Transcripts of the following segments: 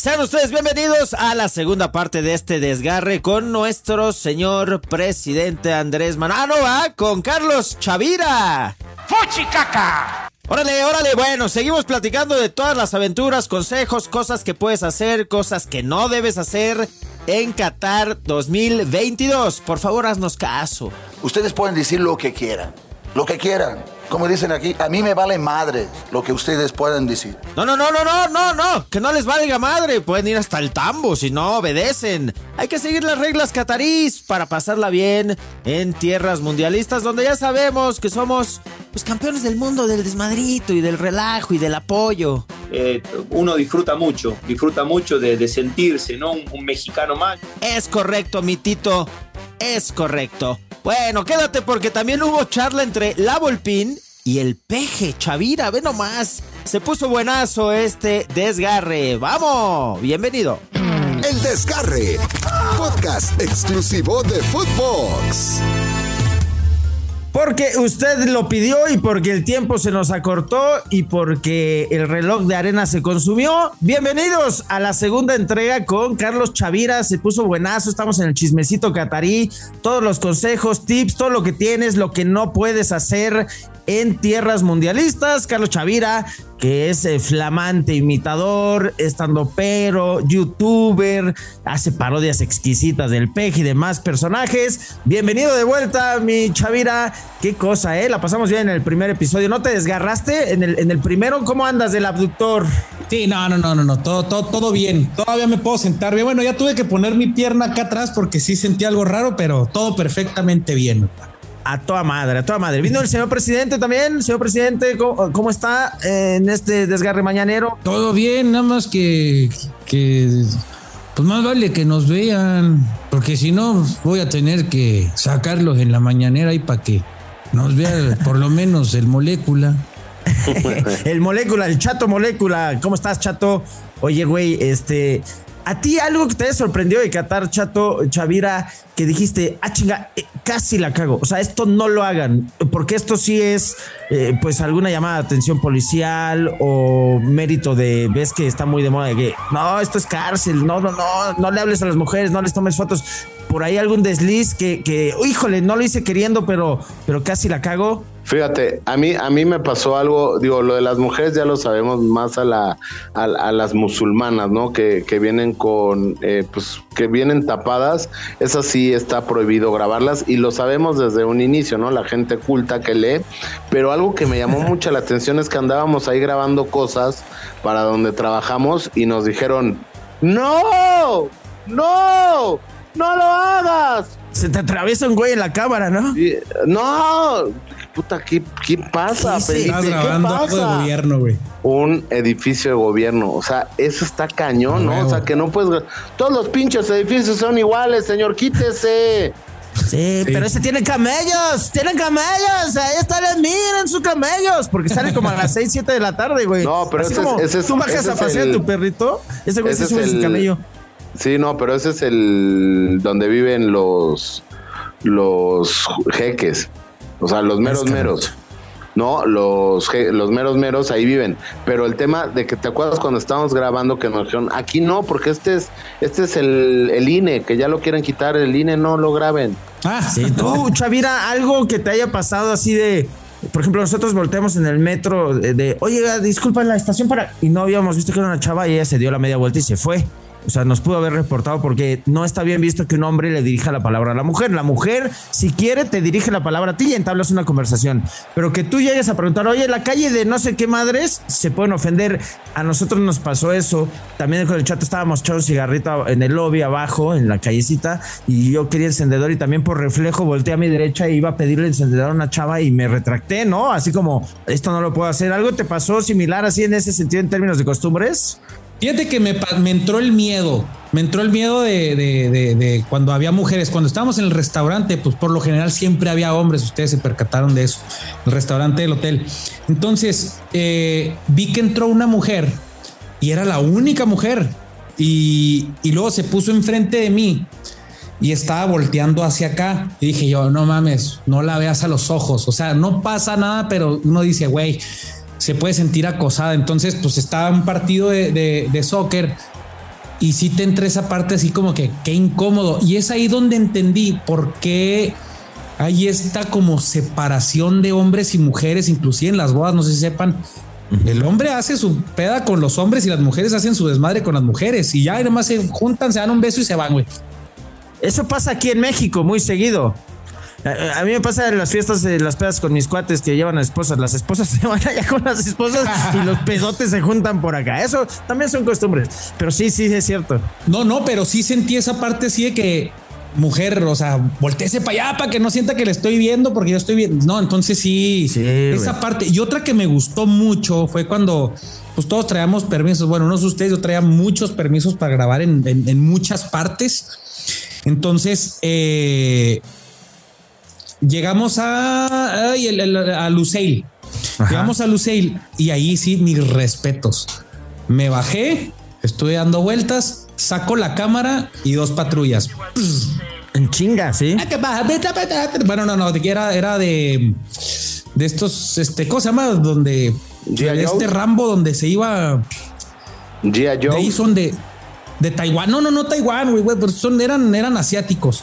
Sean ustedes bienvenidos a la segunda parte de este desgarre con nuestro señor presidente Andrés Manano, ¿va? con Carlos Chavira. ¡Fuchicaca! Órale, órale, bueno, seguimos platicando de todas las aventuras, consejos, cosas que puedes hacer, cosas que no debes hacer en Qatar 2022. Por favor, haznos caso. Ustedes pueden decir lo que quieran, lo que quieran. Como dicen aquí, a mí me vale madre lo que ustedes puedan decir. No, no, no, no, no, no, no, que no les valga madre. Pueden ir hasta el tambo si no obedecen. Hay que seguir las reglas catarís para pasarla bien en tierras mundialistas donde ya sabemos que somos los campeones del mundo del desmadrito y del relajo y del apoyo. Eh, uno disfruta mucho, disfruta mucho de, de sentirse, ¿no? Un, un mexicano más. Es correcto, mi Tito. Es correcto. Bueno, quédate porque también hubo charla entre la Volpín y el peje Chavira. Ve nomás. Se puso buenazo este desgarre. ¡Vamos! Bienvenido. El Desgarre, podcast exclusivo de Footbox. Porque usted lo pidió y porque el tiempo se nos acortó y porque el reloj de arena se consumió. Bienvenidos a la segunda entrega con Carlos Chavira. Se puso buenazo. Estamos en el chismecito catarí. Todos los consejos, tips, todo lo que tienes, lo que no puedes hacer en tierras mundialistas. Carlos Chavira, que es eh, flamante imitador, estando pero, youtuber, hace parodias exquisitas del peje y demás personajes. Bienvenido de vuelta, mi Chavira. Qué cosa, ¿eh? La pasamos bien en el primer episodio. ¿No te desgarraste en el, en el primero? ¿Cómo andas del abductor? Sí, no, no, no, no, no, todo, todo, todo bien. Todavía me puedo sentar bien. Bueno, ya tuve que poner mi pierna acá atrás porque sí sentí algo raro, pero todo perfectamente bien. A toda madre, a toda madre. Vino el señor presidente también. Señor presidente, ¿cómo, cómo está en este desgarre mañanero? Todo bien, nada más que, que, pues más vale que nos vean, porque si no voy a tener que sacarlos en la mañanera ahí para que nos vea por lo menos el molécula. el molécula, el chato molécula. ¿Cómo estás, chato? Oye, güey, este. ¿A ti algo que te haya sorprendido de Qatar, Chato, Chavira, que dijiste, ah, chinga, eh, casi la cago? O sea, esto no lo hagan, porque esto sí es, eh, pues, alguna llamada de atención policial o mérito de, ves que está muy de moda de que, no, esto es cárcel, no, no, no, no le hables a las mujeres, no les tomes fotos. Por ahí algún desliz que, que híjole, no lo hice queriendo, pero, pero casi la cago. Fíjate, a mí, a mí me pasó algo, digo, lo de las mujeres ya lo sabemos más a, la, a, a las musulmanas, ¿no? Que, que vienen con, eh, pues, que vienen tapadas, esas sí está prohibido grabarlas y lo sabemos desde un inicio, ¿no? La gente culta que lee, pero algo que me llamó mucho la atención es que andábamos ahí grabando cosas para donde trabajamos y nos dijeron, no, no, no lo hagas. Se te atraviesa un güey en la cámara, ¿no? No, puta, ¿qué, qué pasa. Felipe? Estás ¿Qué grabando algo de pasa? gobierno, güey. Un edificio de gobierno, o sea, eso está cañón, ¿no? O sea, que no puedes. Todos los pinches edificios son iguales, señor, quítese. Sí, pero ese tiene camellos, tienen camellos, ahí están, miren sus camellos, porque salen como a las 6, 7 de la tarde, güey. No, pero Así ese es- como ese es- tú bajas ese a pasear el- tu perrito, ese güey se sube su camello. Sí, no, pero ese es el donde viven los los jeques, o sea, los meros meros. No, los, je- los meros meros ahí viven. Pero el tema de que te acuerdas cuando estábamos grabando que nos dijeron, aquí no, porque este es, este es el, el INE, que ya lo quieren quitar, el INE no lo graben. Ah, Sí, tú, Chavira, algo que te haya pasado así de. Por ejemplo, nosotros volteamos en el metro de, de, oye, disculpa la estación para. Y no habíamos visto que era una chava y ella se dio la media vuelta y se fue. O sea, nos pudo haber reportado porque no está bien visto que un hombre le dirija la palabra a la mujer. La mujer, si quiere, te dirige la palabra a ti y entablas una conversación. Pero que tú llegues a preguntar, oye, la calle de no sé qué madres, se pueden ofender. A nosotros nos pasó eso. También con el chat estábamos echando cigarrito en el lobby abajo, en la callecita, y yo quería encendedor y también por reflejo volteé a mi derecha e iba a pedirle encendedor a una chava y me retracté, ¿no? Así como, esto no lo puedo hacer. ¿Algo te pasó similar así en ese sentido en términos de costumbres? Fíjate que me, entró el miedo. Me entró el miedo de, de- de- de cuando había mujeres. Cuando estábamos en el restaurante, pues por lo general siempre había hombres. Ustedes se percataron de eso. El restaurante del hotel. Entonces eh, vi que entró una mujer y era la única mujer. Y, y luego se puso enfrente de mí y estaba volteando hacia acá. Y dije yo, no mames, no la veas a los ojos. O sea, no pasa nada, pero uno dice, güey, se puede sentir acosada. Entonces, pues estaba un partido de, de, de soccer y sí te entra esa parte así como que qué incómodo. Y es ahí donde entendí por qué hay esta como separación de hombres y mujeres, inclusive en las bodas, no sé si sepan. El hombre hace su peda con los hombres y las mujeres hacen su desmadre con las mujeres y ya y nomás se juntan, se dan un beso y se van, güey. Eso pasa aquí en México muy seguido. A, a mí me pasa en las fiestas de las pedas con mis cuates que llevan a esposas. Las esposas se van allá con las esposas y los pedotes se juntan por acá. Eso también son costumbres. Pero sí, sí, es cierto. No, no, pero sí sentí esa parte así de que mujer, o sea, volteese para allá para que no sienta que le estoy viendo porque yo estoy viendo. No, entonces sí, Sí, esa güey. parte. Y otra que me gustó mucho fue cuando pues todos traíamos permisos. Bueno, no sé ustedes, yo traía muchos permisos para grabar en, en- en muchas partes. Entonces, eh, llegamos a, ay, el- el- a Luceil. Llegamos a Luceil y ahí sí, mis respetos. Me bajé, estuve dando vueltas, saco la cámara y dos patrullas. En chinga, sí. Bueno, no, no, de que era, era de, de estos, este, ¿cómo se llama? Donde de este. Rambo donde se iba. De ahí son de, de Taiwán. No, no, no Taiwán, güey, güey, pero son, eran, eran asiáticos.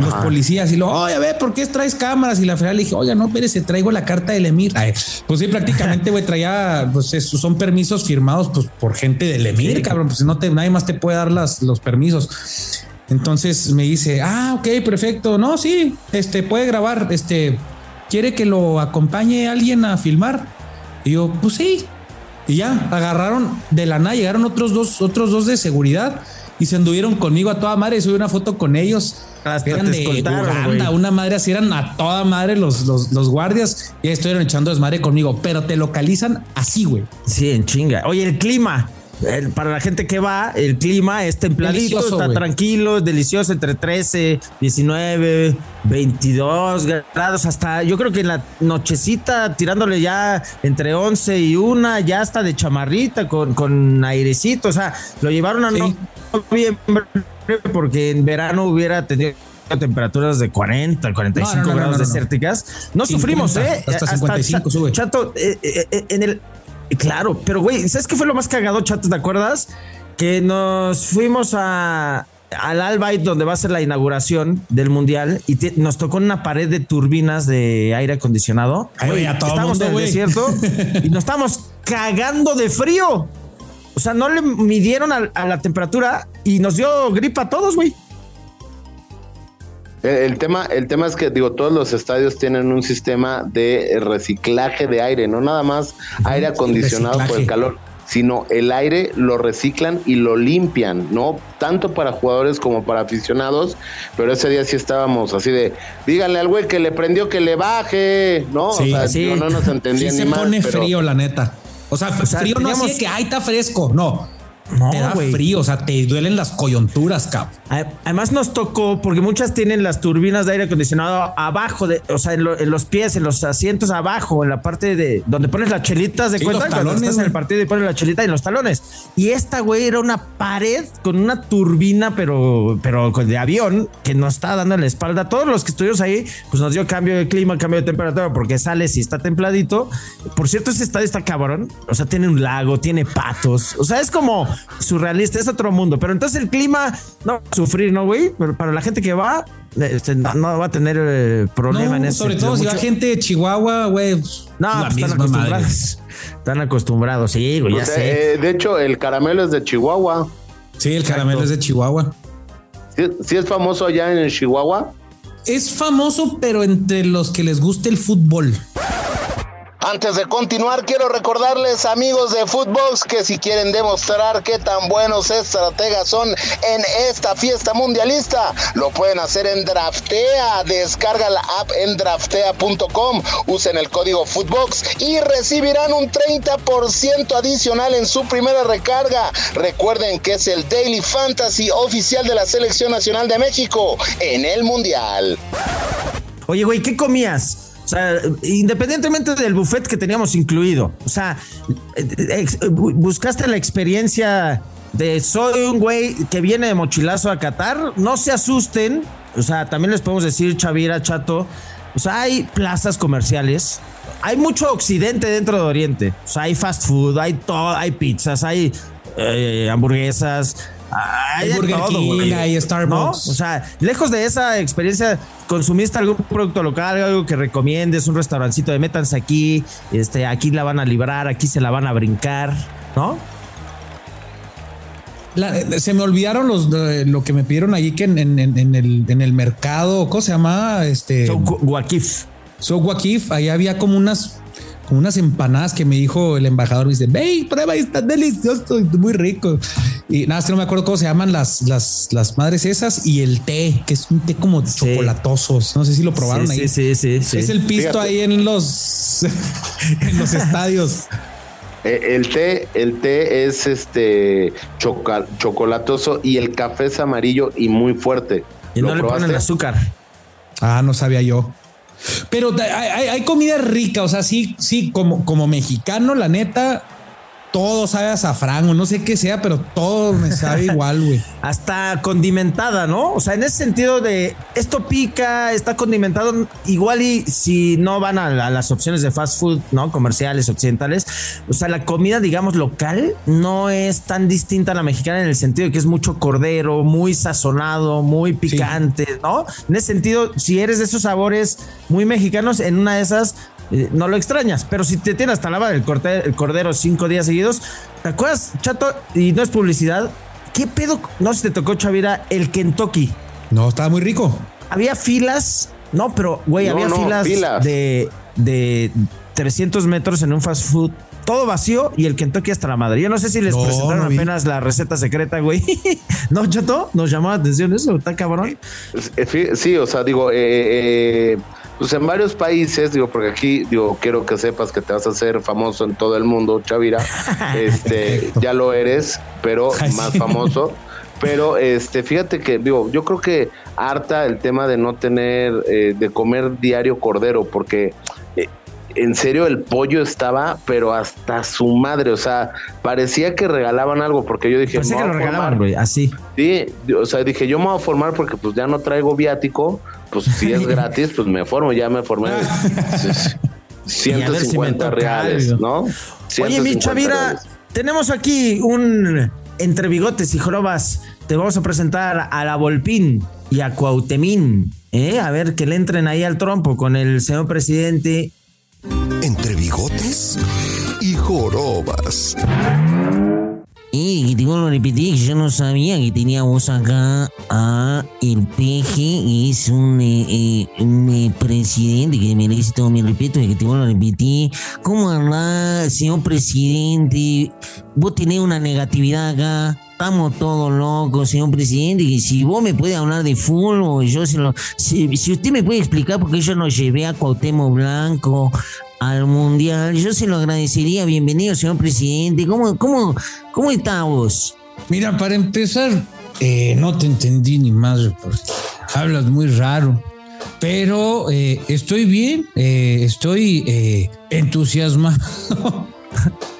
Los policías y lo, oye, a ver, ¿por qué traes cámaras? Y la federal le dije, oiga, no, espérese, traigo la carta del Emir. Ay, pues sí, prácticamente, güey, traía, pues son permisos firmados pues, por gente del Emir, cabrón. Pues no te, nadie más te puede dar las, los permisos. Entonces me dice, ah, ok, perfecto. No, sí, este puede grabar. Este quiere que lo acompañe alguien a filmar. Y yo, pues sí. Y ya agarraron de la nada, llegaron otros dos, otros dos de seguridad y se anduvieron conmigo a toda madre. Subí una foto con ellos. Hasta eran de Uganda, una madre así, eran a toda madre los, los, los guardias y estuvieron echando desmadre conmigo, pero te localizan así, güey. Sí, en chinga. Oye, el clima. El- para la gente que va, el clima es templadito, Delicioso, está tranquilo, es delicioso, entre 13, 19, 22 grados, hasta yo creo que en la nochecita, tirándole ya entre 11 y 1, ya está de chamarrita, con, con airecito, o sea, lo llevaron a Sí. noviembre porque en verano hubiera tenido temperaturas de 40, 45 No, no, no, grados desérticas. No 50, sufrimos, ¿eh? hasta 55 Cha- sube. Chato, eh, eh, eh, en el. Claro, pero güey, ¿sabes qué fue lo más cagado, Chato? ¿Te acuerdas? Que nos fuimos a. Al Albaid, donde va a ser la inauguración del mundial, y te- nos tocó una pared de turbinas de aire acondicionado. Ay, güey, a todo estábamos mundo, en el desierto y nos estábamos cagando de frío. O sea, no le midieron a, a la temperatura y nos dio gripa a todos, güey. El, el tema, el tema es que digo, todos los estadios tienen un sistema de reciclaje de aire, no nada más aire acondicionado por el calor, sino el aire lo reciclan y lo limpian, ¿no? Tanto para jugadores como para aficionados, pero ese día sí estábamos así de, díganle al güey que le prendió que le baje, ¿no? Sí, o sea, sí. digo, no nos Sí entendían se ni más, pone pero- frío, la neta. O sea, sea, frío no de que, ay, está fresco. No. No, te da frío, o sea, te duelen las coyunturas, cabrón. Además nos tocó, porque muchas tienen las turbinas de aire acondicionado abajo, de, o sea, en, lo- en los pies, en los asientos abajo, en la parte de donde pones las chelitas de Sí, cuenta, los cuando talones, estás en el partido y pones la chelita en los talones. Y esta, güey, era una pared con una turbina, pero, pero de avión, que nos estaba dando en la espalda. Todos los que estuvimos ahí, pues nos dio cambio de clima, cambio de temperatura, porque sale si está templadito. Por cierto, ese estadio está cabrón. O sea, tiene un lago, tiene patos. O sea, es como surrealista, es otro mundo. Pero entonces el clima, no va a sufrir, ¿no, güey? Pero para la gente que va, este, no, no va a tener eh, problema No, en eso. sobre todo si va gente de Chihuahua, güey. pues, No, la pues están madre. acostumbrados. Están acostumbrados, sí, güey, ya O sea, sé. eh, de hecho, el caramelo es de Chihuahua. Sí, el caramelo es de Chihuahua. ¿Sí, sí es famoso allá en Chihuahua? Es famoso, pero entre los que les gusta el fútbol. Antes de continuar, quiero recordarles, amigos de Footbox, que si quieren demostrar qué tan buenos estrategas son en esta fiesta mundialista, lo pueden hacer en Draftea. Descarga la app en draftea.com, usen el código Footbox y recibirán un 30% adicional en su primera recarga. Recuerden que es el Daily Fantasy oficial de la Selección Nacional de México en el Mundial. Oye, güey, ¿qué comías? O sea, independientemente del buffet que teníamos incluido, o sea, eh, buscaste la experiencia de soy un güey que viene de mochilazo a Qatar, no se asusten, o sea, también les podemos decir, Chavira, Chato, o sea, hay plazas comerciales, hay mucho occidente dentro de Oriente, o sea, hay fast food, hay todo, hay pizzas, hay eh, hamburguesas, Hay, Burger todo, King, hay Starbucks. ¿No? O sea, lejos de esa experiencia, ¿consumiste algún producto local, algo que recomiendes, un restaurancito de métanse aquí, este, aquí la van a librar, aquí se la van a brincar, ¿no? La- se me olvidaron los lo que me pidieron allí que en, en- en- en el, en el mercado, ¿cómo se llama? Este So, Guakif. So Wakif, ahí había como unas como unas empanadas que me dijo el embajador, me dice, ve, prueba, está delicioso, muy rico. Y nada, es que no me acuerdo cómo se llaman las, las, las madres esas y el té, que es un té como chocolatosos. No sé si lo probaron Sí, ahí. sí, sí, sí, sí. Es el pisto Fíjate. ahí en los, en los estadios. Eh, El té, el té es este choca- chocolatoso y el café es amarillo y muy fuerte. Y ¿Lo no le ponen probaste? azúcar. Ah, no sabía yo. Pero hay, hay- hay comida rica, o sea, sí, sí, como, como mexicano, la neta, todo sabe a azafrán o no sé qué sea, pero todo me sabe igual, güey. Hasta condimentada, ¿no? O sea, en ese sentido de esto pica, está condimentado, igual y si no van a, la- las opciones de fast food, ¿no? Comerciales, occidentales, o sea, la comida, digamos, local no es tan distinta a la mexicana en el sentido de que es mucho cordero, muy sazonado, muy picante, ¿no? En ese sentido, si eres de esos sabores muy mexicanos, en una de esas eh, no lo extrañas, pero si te tienes hasta lava el, corte- el cordero cinco días seguidos, ¿te acuerdas, Chato? Y no es publicidad. ¿Qué pedo? No sé si te tocó, Chavira, el Kentucky. No, estaba muy rico. Había filas, no, pero güey, No, había no, filas, filas. De, de 300 metros en un fast food. Todo vacío y el Kentucky hasta la madre. Yo no sé si les No, presentaron no apenas la receta secreta, güey. no, Chato, nos llamó la atención eso, está cabrón. Eh, fí- Sí, o sea, digo, eh, eh, pues en varios países, digo, porque aquí, digo, quiero que sepas que te vas a hacer famoso en todo el mundo, Chavira. Este, ya lo eres, pero más famoso. Pero este, fíjate que, digo, yo creo que harta el tema de no tener, eh, de comer diario cordero, porque eh, en serio el pollo estaba, pero hasta su madre, o sea, parecía que regalaban algo, porque yo dije, "Me que lo a formar". regalaban, güey, así. Sí, o sea, dije, yo me voy a formar porque pues ya no traigo viático, pues si es gratis, pues me formo, ya me formé. Y a ver si me 150 toca reales, algo. ¿no? Oye, mi 150 Chavira, reales. tenemos aquí un entre bigotes y jorobas. Te vamos a presentar a la Volpín y a Cuautemín. ¿eh? A ver que le entren ahí al trompo con el señor presidente. Entre bigotes y jorobas. Que te vuelvo a repetir que yo no sabía que teníamos acá a el peje, es un, eh, eh, un, eh, presidente que merece todo mi respeto, y que te vuelvo a repetir. ¿Cómo anda, señor presidente? Vos tenés una negatividad acá. Estamos todos locos, señor presidente, que si vos me puedes hablar de fútbol, yo se lo... Si, si usted me puede explicar por qué yo no llevé a Cuauhtémoc Blanco al Mundial, yo se lo agradecería. Bienvenido, señor presidente. ¿Cómo, cómo, cómo está vos? Mira, para empezar, eh, no te entendí ni más porque hablas muy raro. Pero eh, estoy bien, eh, estoy entusiasmado.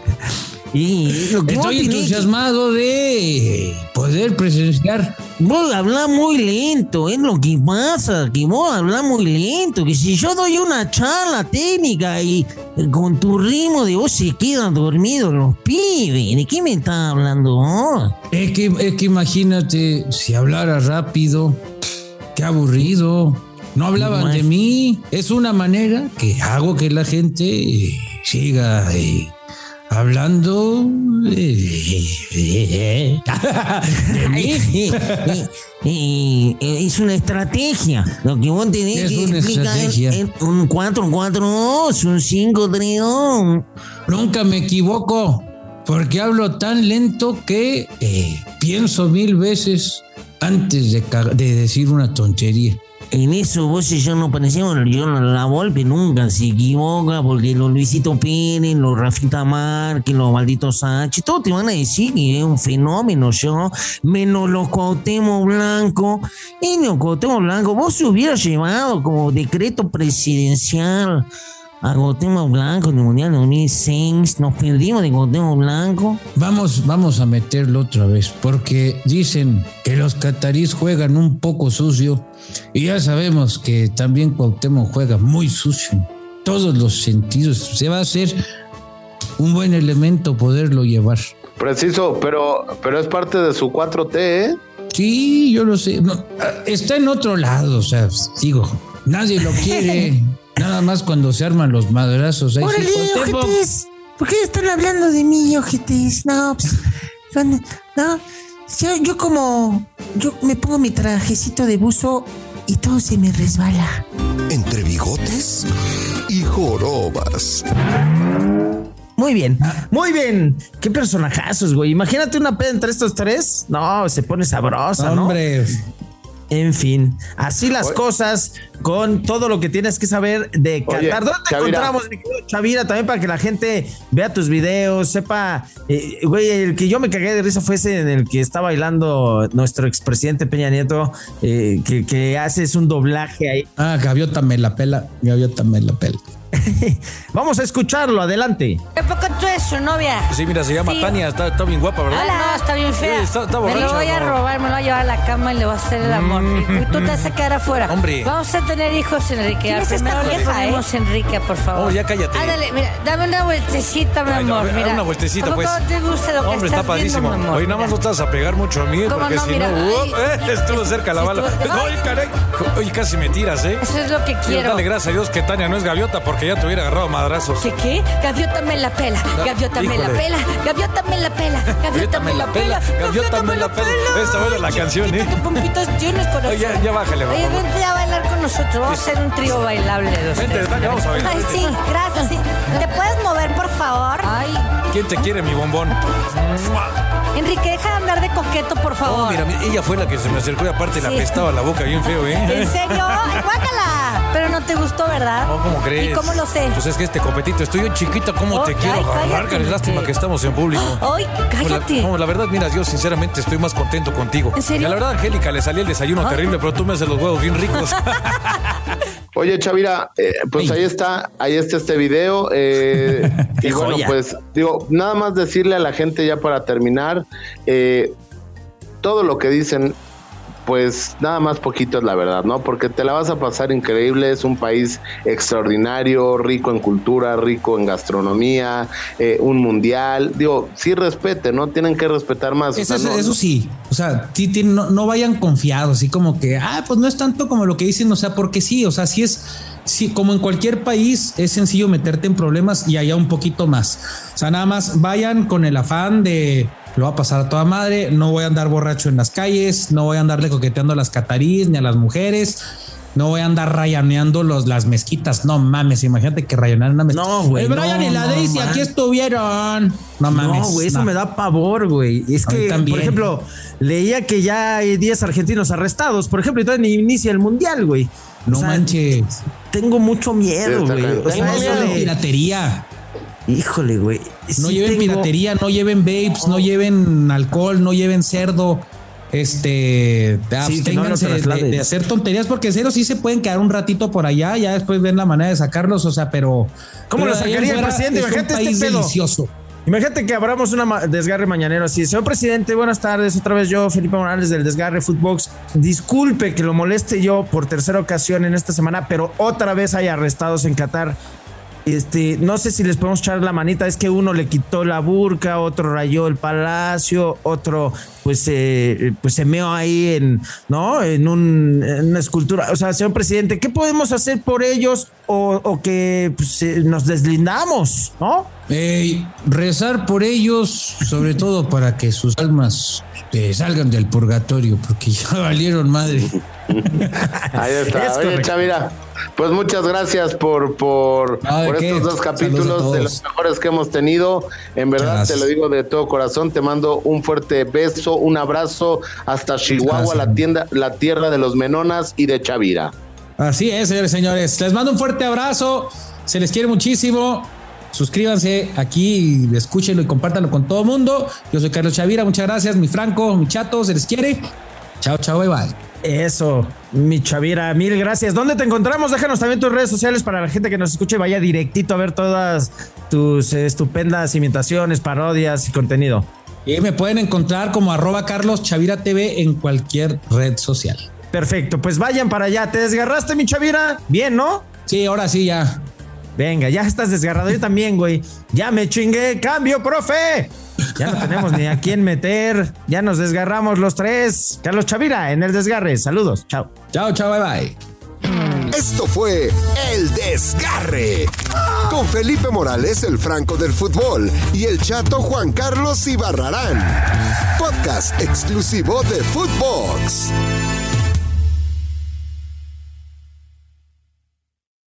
Y que vos Estoy entusiasmado de poder presenciar. Vos hablás muy lento, es lo que pasa, que vos hablás muy lento, que si yo doy una charla técnica y eh, con tu ritmo de voz se quedan dormidos los pibes, ¿de qué me estás hablando vos? Es que, es que imagínate si hablara rápido, qué aburrido. No hablaban de mí. Es una manera que hago que la gente eh, siga eh, hablando es una estrategia. Lo que vos tenés Es que una estrategia. es un 4-4-2, un 5-3-2. Nunca me equivoco porque hablo tan lento que eh, pienso mil veces antes de, de decir una tontería. En eso vos y yo no parecemos, yo la Volpe nunca se equivoca porque los Luisito Pérez, los Rafita Márquez, los malditos Sánchez, todos te van a decir que es un fenómeno yo, menos los Cuauhtémoc Blanco. Y los Cuauhtémoc Blanco, vos se hubieras llevado como decreto presidencial a Cuauhtémoc Blanco en el Mundial 2006, nos perdimos de Cuauhtémoc Blanco. Vamos, vamos a meterlo otra vez, porque dicen que los catarís juegan un poco sucio y ya sabemos que también Cuauhtémoc juega muy sucio en todos los sentidos. Se va a hacer un buen elemento poderlo llevar. Preciso, pero, pero es parte de su 4T, ¿eh? Sí, yo lo sé. No, ah, está en otro lado, o sea, digo, nadie lo quiere. Nada más cuando se arman los madrazos. ahí Órale, sí, Cuauhtémoc. ojetes. ¿Por qué están hablando de mí, ojetes? No, pues, son- no. Yo, yo como, yo me pongo mi trajecito de buzo y todo se me resbala. Entre bigotes y jorobas. Muy bien, muy bien. Qué personajazos, güey. Imagínate una peda entre estos tres. No, se pone sabrosa, ¿no? Hombre, En fin, así las cosas con todo lo que tienes que saber de Oye, Qatar. ¿Dónde te Chavira. encontramos, mi querido Chavira? También para que la gente vea tus videos, sepa. eh, güey, el que yo me cagué de risa fue ese en el que está bailando nuestro expresidente Peña Nieto, eh, que, que haces un doblaje ahí. ah, Gaviota me la pela, Gaviota me la pela. Vamos a escucharlo, adelante. ¿Qué poco es su novia? Sí, mira, se llama Sí. Tania, está, está bien guapa, ¿verdad? Hola. No, está bien fea. Sí, está- está me lo borracha, voy a robar, me lo voy a llevar a la cama y le voy a hacer el amor. Y tú te vas a quedar afuera. Hombre. Vamos a tener hijos, Enrique. ¿Quién es esta vieja, eh? Enrique, por favor. Oh, ya cállate. Ándale, mira, dame una vueltecita, mi Ay, amor. mira. una vueltecita, ¿A poco pues. te gusta lo que Hombre, estás está padrísimo. viendo, mi amor? Oye, nada más no Mira. estás a pegar mucho a mí, ¿Cómo porque no? si Mira, no, ¡uh! eh, estuvo cerca la bala. ¡Ay, caray! Oye, casi me tiras, ¿eh? Eso es lo que quiero. Dale gracias a Dios que Tania no es gaviota, porque ya te hubiera agarrado madrazos. ¿Qué qué? Gaviota me la pela, gaviota me la pela, gaviota me la pela, gaviota me la pela, gaviota me la pela. Esta buena la canción, ¿eh? Pompitas corazón. Oye, ya- ya bájale, Oye, vente a bailar con nosotros. Vamos a hacer un trío bailable de Vente, vamos a bailar. Ay, sí, gracias. sí. ¿Te puedes mover, por favor? Ay, ¿Quién te quiere, mi bombón? Enrique, deja de andar de coqueto, por favor. Oh, mira, ella fue la que se me acercó y aparte Sí. apestaba la boca bien feo, ¿eh? ¿En serio? Guácala. Pero no te gustó, ¿verdad? No, ¿cómo crees? ¿Y cómo lo sé? Pues es que este competito, estoy bien chiquita, ¿cómo te Oh, quiero ay, agarrar? Qué lástima que estamos en público. Ay, cállate. La, no, la verdad, mira, yo sinceramente estoy más contento contigo. ¿En serio? Y la verdad, Angélica, le salía el desayuno terrible, pero tú me haces los huevos bien ricos. Oye, Chavira, eh, pues ahí está, ahí está este video. eh, y bueno, joya. pues digo, nada más decirle a la gente ya para terminar, eh, todo lo que dicen, pues nada más poquito es la verdad, ¿no? Porque te la vas a pasar increíble, es un país extraordinario, rico en cultura, rico en gastronomía, eh, un mundial. Digo, sí respete, ¿no? Tienen que respetar más. o Eso, sea, no- eso sí, o sea, sí tienen- no, no vayan confiados, así como que, ah, pues no es tanto como lo que dicen, o sea, porque sí, o sea, sí es, sí, como en cualquier país es sencillo meterte en problemas y allá un poquito más. O sea, nada más vayan con el afán de lo va a pasar a toda madre, no voy a andar borracho en las calles, no voy a andarle coqueteando a las cataríes ni a las mujeres. No voy a andar rayaneando los, las mezquitas. No mames, imagínate que rayanean una mezquita. No, güey, El Brian no, y la no, Daisy man. aquí estuvieron. No mames. No, güey, eso no. me da pavor, güey. Es A que, también. por ejemplo, leía que ya hay 10 argentinos arrestados, por ejemplo, y todavía ni inicia el mundial, güey. O No sea, manches. Tengo mucho miedo, güey. O sea, de- piratería. Híjole, güey. No Sí lleven tengo- piratería, no lleven vapes, no lleven alcohol, no lleven cerdo. Este, Sí, no de, hacer tonterías porque serio sí se pueden quedar un ratito por allá, ya después ven la manera de sacarlos, o sea, pero ¿Cómo pero lo sacaría el presidente? es un Imagínate este pedo. delicioso. Imagínate que abramos una desgarre mañanero así. Señor presidente, buenas tardes. Otra vez yo, Felipe Morales del Desgarre Footbox. Disculpe que lo moleste yo por tercera ocasión en esta semana, pero otra vez hay arrestados en Qatar. Este, no sé si les podemos echar la manita. Es que uno le quitó la burca, otro rayó el palacio, otro, pues, eh, pues se meó ahí en, ¿no? En, un- en una escultura. O sea, señor presidente, ¿qué podemos hacer por ellos o, o que pues, eh, nos deslindamos, ¿no? Rezar por ellos, sobre todo para que sus almas eh, salgan del purgatorio, porque ya valieron madre. Ahí está. Es Oye. Chavira, pues muchas gracias por, por, No, ¿de por qué? estos dos capítulos de los mejores que hemos tenido. En verdad, te lo digo de todo corazón. Te mando un fuerte beso, un abrazo hasta Chihuahua, gracias. la tienda, la tierra de los Menonas y de Chavira. Así es, señores, señores. Les mando un fuerte abrazo. Se les quiere muchísimo. Suscríbanse aquí, escúchenlo y compártanlo con todo el mundo. Yo soy Carlos Chavira. Muchas gracias, mi Franco, mi chato. Se les quiere. Chao, chao, bye, bye. Eso, mi Chavira, mil gracias. ¿Dónde te encontramos? Déjanos también tus redes sociales para la gente que nos escuche y vaya directito a ver todas tus estupendas imitaciones, parodias y contenido. Y me pueden encontrar como arroba Carlos Chavira TV en cualquier red social. Perfecto, pues vayan para allá. ¿Te desgarraste, mi Chavira? Bien, ¿no? Sí, ahora sí, ya. Venga, ya estás desgarrado. Yo también, güey. Ya me chingué. ¡Cambio, profe! Ya no tenemos ni a quién meter. Ya nos desgarramos los tres. Carlos Chavira en el desgarre. Saludos. Chao. Chao, chao, bye bye. Esto fue El Desgarre. Con Felipe Morales, el Franco del Fútbol, y el chato Juan Carlos Ibarrarán. Podcast exclusivo de Footbox.